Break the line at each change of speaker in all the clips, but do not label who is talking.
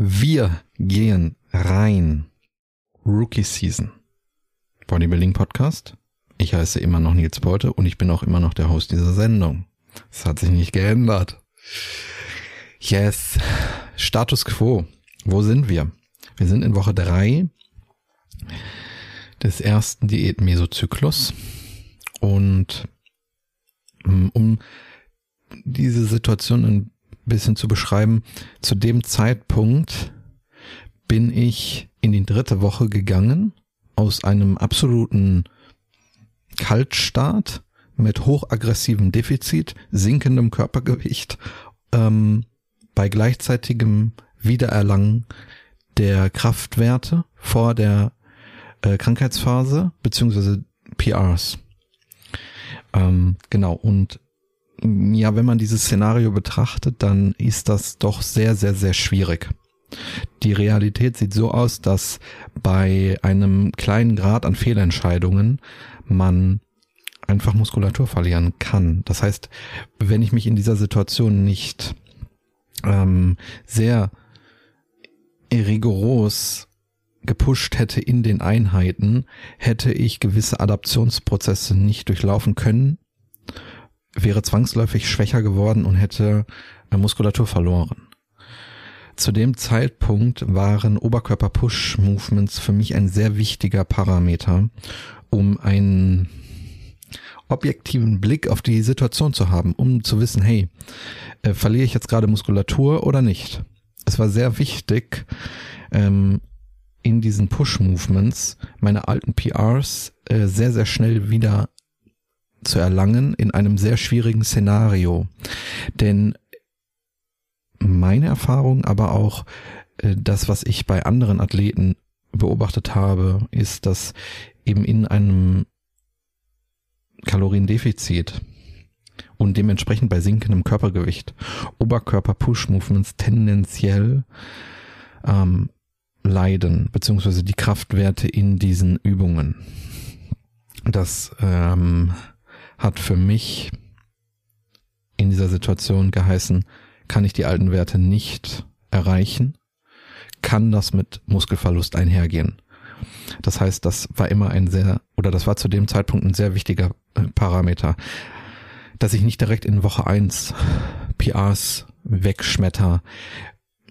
Wir gehen rein. Rookie Season. Bodybuilding Podcast. Ich heiße immer noch Nils Beute und ich bin auch immer noch der Host dieser Sendung. Das hat sich nicht geändert. Yes. Status quo. Wo sind wir? Wir sind in Woche drei des ersten Diät-Mesozyklus und mm, um diese Situation ein bisschen zu beschreiben, zu dem Zeitpunkt bin ich in die dritte Woche gegangen aus einem absoluten Kaltstart mit hochaggressivem Defizit, sinkendem Körpergewicht, ähm, bei gleichzeitigem Wiedererlangen der Kraftwerte vor der äh, Krankheitsphase beziehungsweise PRs. Ähm, genau und ja, wenn man dieses Szenario betrachtet, dann ist das doch sehr, sehr, sehr schwierig. Die Realität sieht so aus, dass bei einem kleinen Grad an Fehlentscheidungen man einfach Muskulatur verlieren kann. Das heißt, wenn ich mich in dieser Situation nicht ähm, sehr rigoros gepusht hätte in den Einheiten, hätte ich gewisse Adaptionsprozesse nicht durchlaufen können wäre zwangsläufig schwächer geworden und hätte äh, Muskulatur verloren. Zu dem Zeitpunkt waren Oberkörper-Push-Movements für mich ein sehr wichtiger Parameter, um einen objektiven Blick auf die Situation zu haben, um zu wissen, hey, äh, verliere ich jetzt gerade Muskulatur oder nicht? Es war sehr wichtig, ähm, in diesen Push-Movements meine alten PRs äh, sehr, sehr schnell wieder zu erlangen in einem sehr schwierigen Szenario. Denn meine Erfahrung, aber auch äh, das, was ich bei anderen Athleten beobachtet habe, ist, dass eben in einem Kaloriendefizit und dementsprechend bei sinkendem Körpergewicht Oberkörper-Push-Movements tendenziell ähm, leiden, beziehungsweise die Kraftwerte in diesen Übungen. Das ähm, hat für mich in dieser Situation geheißen, kann ich die alten Werte nicht erreichen, kann das mit Muskelverlust einhergehen. Das heißt, das war immer ein sehr, oder das war zu dem Zeitpunkt ein sehr wichtiger äh, Parameter, dass ich nicht direkt in Woche eins PRs wegschmetter.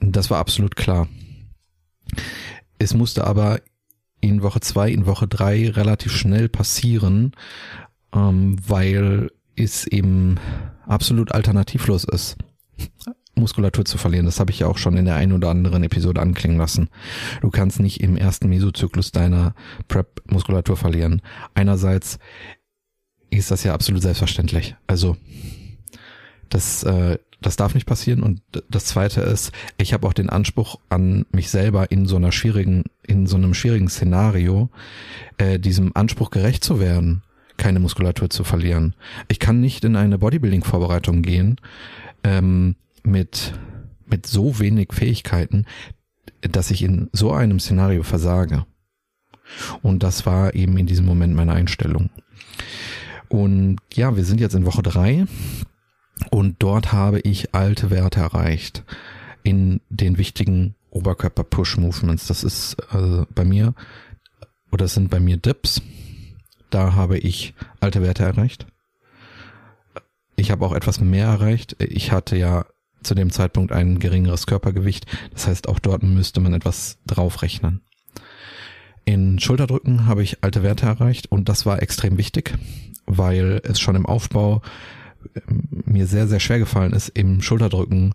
Das war absolut klar. Es musste aber in Woche zwei, in Woche drei relativ schnell passieren, ähm, weil es eben absolut alternativlos ist, Muskulatur zu verlieren. Das habe ich ja auch schon in der einen oder anderen Episode anklingen lassen. Du kannst nicht im ersten Mesozyklus deiner Prep Muskulatur verlieren. Einerseits ist das ja absolut selbstverständlich. Also das, äh, das darf nicht passieren. Und das Zweite ist, ich habe auch den Anspruch an mich selber in so einer schwierigen, in so einem schwierigen Szenario, äh, diesem Anspruch gerecht zu werden keine Muskulatur zu verlieren. Ich kann nicht in eine Bodybuilding-Vorbereitung gehen ähm, mit, mit so wenig Fähigkeiten, dass ich in so einem Szenario versage. Und das war eben in diesem Moment meine Einstellung. Und ja, wir sind jetzt in Woche drei und dort habe ich alte Werte erreicht in den wichtigen Oberkörper-Push-Movements. Das ist äh, bei mir, oder das sind bei mir Dips, da habe ich alte Werte erreicht. Ich habe auch etwas mehr erreicht. Ich hatte ja zu dem Zeitpunkt ein geringeres Körpergewicht. Das heißt, auch dort müsste man etwas draufrechnen. In Schulterdrücken habe ich alte Werte erreicht und das war extrem wichtig, weil es schon im Aufbau ähm, mir sehr, sehr schwer gefallen ist, im Schulterdrücken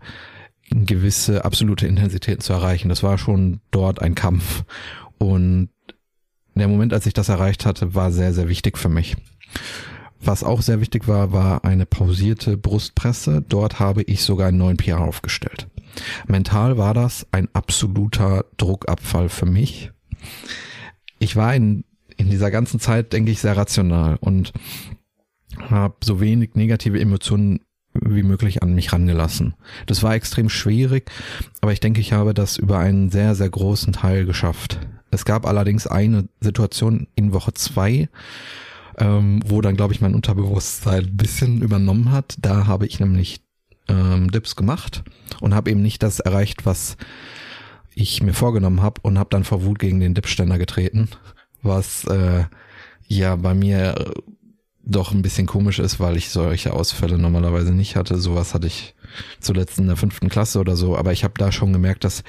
gewisse absolute Intensitäten zu erreichen. Das war schon dort ein Kampf. Und der Moment, als ich das erreicht hatte, war sehr, sehr wichtig für mich. Was auch sehr wichtig war, war eine pausierte Brustpresse. Dort habe ich sogar einen neuen PR aufgestellt. Mental war das ein absoluter Druckabfall für mich. Ich war in, in dieser ganzen Zeit, denke ich, sehr rational und habe so wenig negative Emotionen wie möglich an mich rangelassen. Das war extrem schwierig, aber ich denke, ich habe das über einen sehr, sehr großen Teil geschafft. Es gab allerdings eine Situation in Woche zwei, ähm, wo dann, glaube ich, mein Unterbewusstsein ein bisschen übernommen hat. Da habe ich nämlich ähm, Dips gemacht und habe eben nicht das erreicht, was ich mir vorgenommen habe und habe dann vor Wut gegen den Dipständer getreten, was äh, ja bei mir doch ein bisschen komisch ist, weil ich solche Ausfälle normalerweise nicht hatte. Sowas hatte ich zuletzt in der fünften Klasse oder so, aber ich habe da schon gemerkt, dass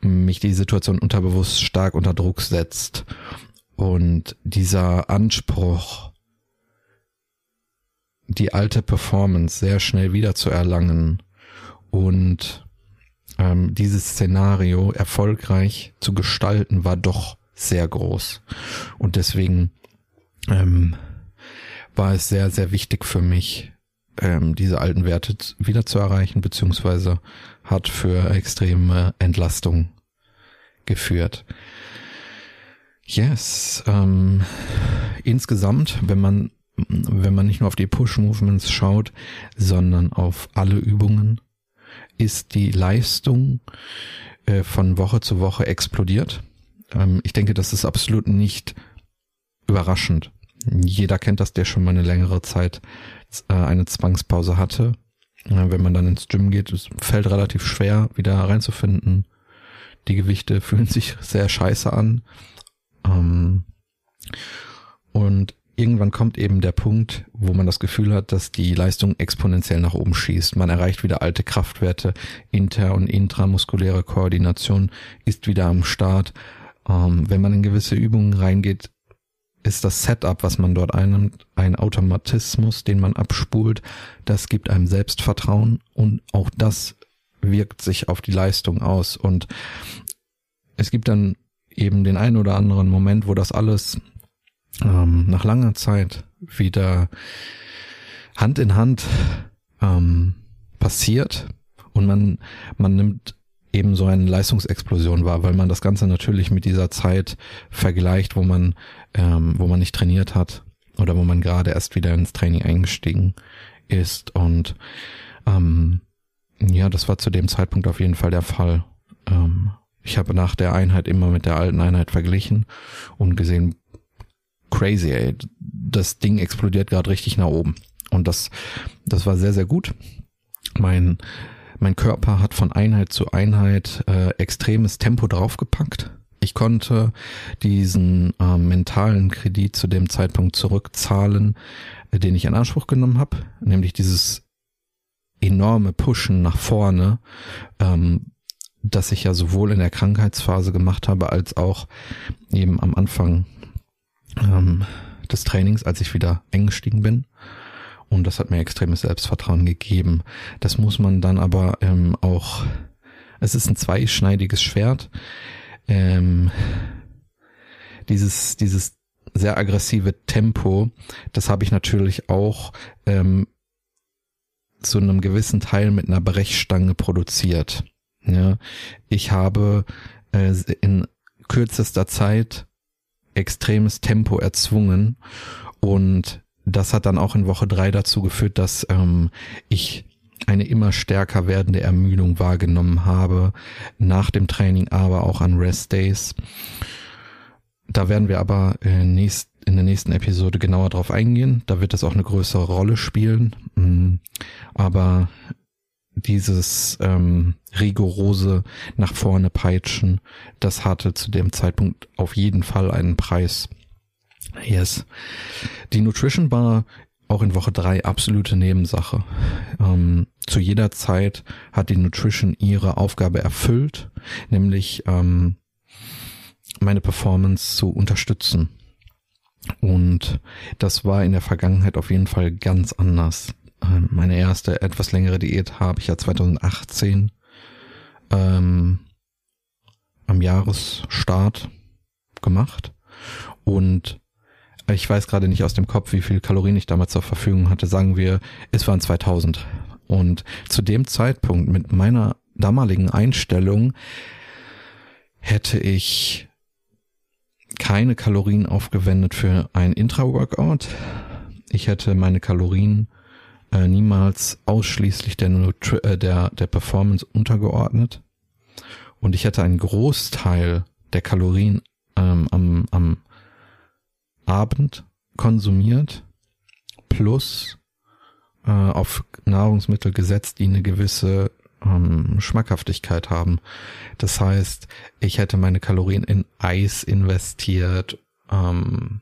mich die Situation unterbewusst stark unter Druck setzt. Und dieser Anspruch, die alte Performance sehr schnell wieder zu erlangen und ähm, dieses Szenario erfolgreich zu gestalten, war doch sehr groß. Und deswegen ähm, war es sehr, sehr wichtig für mich, ähm, diese alten Werte wieder zu erreichen, beziehungsweise hat für extreme Entlastung geführt. Yes, ähm, insgesamt, wenn man wenn man nicht nur auf die Push-Movements schaut, sondern auf alle Übungen, ist die Leistung äh, von Woche zu Woche explodiert. Ähm, ich denke, das ist absolut nicht überraschend. Jeder kennt das, der schon mal eine längere Zeit äh, eine Zwangspause hatte. Wenn man dann ins Gym geht, es fällt relativ schwer, wieder reinzufinden. Die Gewichte fühlen sich sehr scheiße an. Ähm, und irgendwann kommt eben der Punkt, wo man das Gefühl hat, dass die Leistung exponentiell nach oben schießt. Man erreicht wieder alte Kraftwerte, inter- und intramuskuläre Koordination ist wieder am Start. Ähm, wenn man in gewisse Übungen reingeht, ist das Setup, was man dort einnimmt, ein Automatismus, den man abspult. Das gibt einem Selbstvertrauen und auch das wirkt sich auf die Leistung aus. Und es gibt dann eben den einen oder anderen Moment, wo das alles ähm, nach langer Zeit wieder Hand in Hand ähm, passiert und man, man nimmt eben so eine Leistungsexplosion wahr, weil man das Ganze natürlich mit dieser Zeit vergleicht, wo man ähm, wo man nicht trainiert hat oder wo man gerade erst wieder ins Training eingestiegen ist. Und ähm, ja, das war zu dem Zeitpunkt auf jeden Fall der Fall. Ähm, ich habe nach der Einheit immer mit der alten Einheit verglichen und gesehen, crazy, ey, das Ding explodiert gerade richtig nach oben. Und das, das war sehr, sehr gut. Mein, mein Körper hat von Einheit zu Einheit äh, extremes Tempo draufgepackt. Ich konnte diesen äh, mentalen Kredit zu dem Zeitpunkt zurückzahlen, äh, den ich in Anspruch genommen habe, nämlich dieses enorme Pushen nach vorne, ähm, das ich ja sowohl in der Krankheitsphase gemacht habe, als auch eben am Anfang ähm, des Trainings, als ich wieder eingestiegen bin. Und das hat mir extremes Selbstvertrauen gegeben. Das muss man dann aber ähm, auch, es ist ein zweischneidiges Schwert ähm, dieses, dieses sehr aggressive Tempo, das habe ich natürlich auch ähm, zu einem gewissen Teil mit einer Brechstange produziert. Ja, ich habe äh, in kürzester Zeit extremes Tempo erzwungen und das hat dann auch in Woche drei dazu geführt, dass ähm, ich eine immer stärker werdende Ermüdung wahrgenommen habe, nach dem Training, aber auch an Rest Days. Da werden wir aber in der nächsten Episode genauer drauf eingehen. Da wird das auch eine größere Rolle spielen. Mm, aber dieses ähm, rigorose nach vorne peitschen, das hatte zu dem Zeitpunkt auf jeden Fall einen Preis. Yes. Die Nutrition Bar auch in Woche drei absolute Nebensache. Ähm, zu jeder Zeit hat die Nutrition ihre Aufgabe erfüllt, nämlich ähm, meine Performance zu unterstützen. Und das war in der Vergangenheit auf jeden Fall ganz anders. Ähm, meine erste etwas längere Diät habe ich ja 2018 ähm, am Jahresstart gemacht und ich weiß gerade nicht aus dem Kopf, wie viel Kalorien ich damals zur Verfügung hatte. Sagen wir, es waren 2000. Und zu dem Zeitpunkt mit meiner damaligen Einstellung hätte ich keine Kalorien aufgewendet für ein Intra-Workout. Ich hätte meine Kalorien äh, niemals ausschließlich der, Nutri äh, der, der Performance untergeordnet. Und ich hätte einen Großteil der Kalorien ähm, am, am Abend konsumiert plus äh, auf Nahrungsmittel gesetzt, die eine gewisse ähm, Schmackhaftigkeit haben. Das heißt, ich hätte meine Kalorien in Eis investiert, ähm,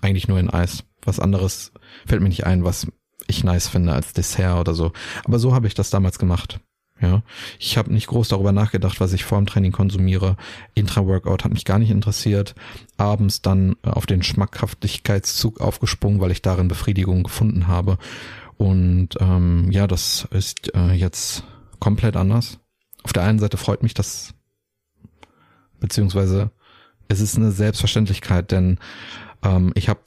eigentlich nur in Eis. Was anderes fällt mir nicht ein, was ich nice finde als Dessert oder so. Aber so habe ich das damals gemacht. Ja, ich habe nicht groß darüber nachgedacht, was ich vor dem Training konsumiere. Intra-Workout hat mich gar nicht interessiert. Abends dann auf den Schmackhaftigkeitszug aufgesprungen, weil ich darin Befriedigung gefunden habe. Und ähm, ja, das ist äh, jetzt komplett anders. Auf der einen Seite freut mich das, beziehungsweise es ist eine Selbstverständlichkeit, denn ähm, ich habe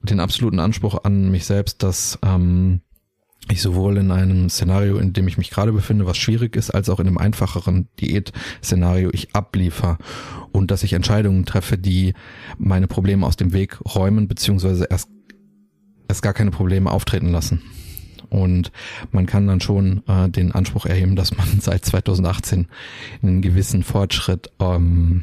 den absoluten Anspruch an mich selbst, dass ähm, ich sowohl in einem Szenario, in dem ich mich gerade befinde, was schwierig ist, als auch in einem einfacheren Diät-Szenario ich abliefer und dass ich Entscheidungen treffe, die meine Probleme aus dem Weg räumen, beziehungsweise erst, erst gar keine Probleme auftreten lassen. Und man kann dann schon äh, den Anspruch erheben, dass man seit 2018 einen gewissen Fortschritt ähm,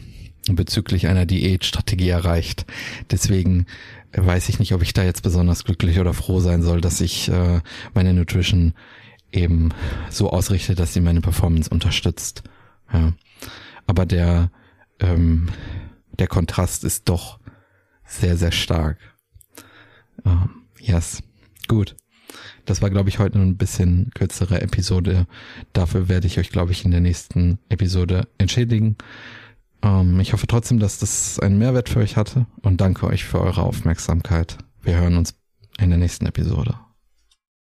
bezüglich einer Diätstrategie erreicht. Deswegen weiß ich nicht, ob ich da jetzt besonders glücklich oder froh sein soll, dass ich äh, meine Nutrition eben so ausrichte, dass sie meine Performance unterstützt. Ja. Aber der, ähm, der Kontrast ist doch sehr, sehr stark. Uh, yes. Gut. Das war, glaube ich, heute ein bisschen kürzere Episode. Dafür werde ich euch, glaube ich, in der nächsten Episode entschädigen. Ähm, ich hoffe trotzdem, dass das einen Mehrwert für euch hatte und danke euch für eure Aufmerksamkeit. Wir hören uns in der nächsten Episode.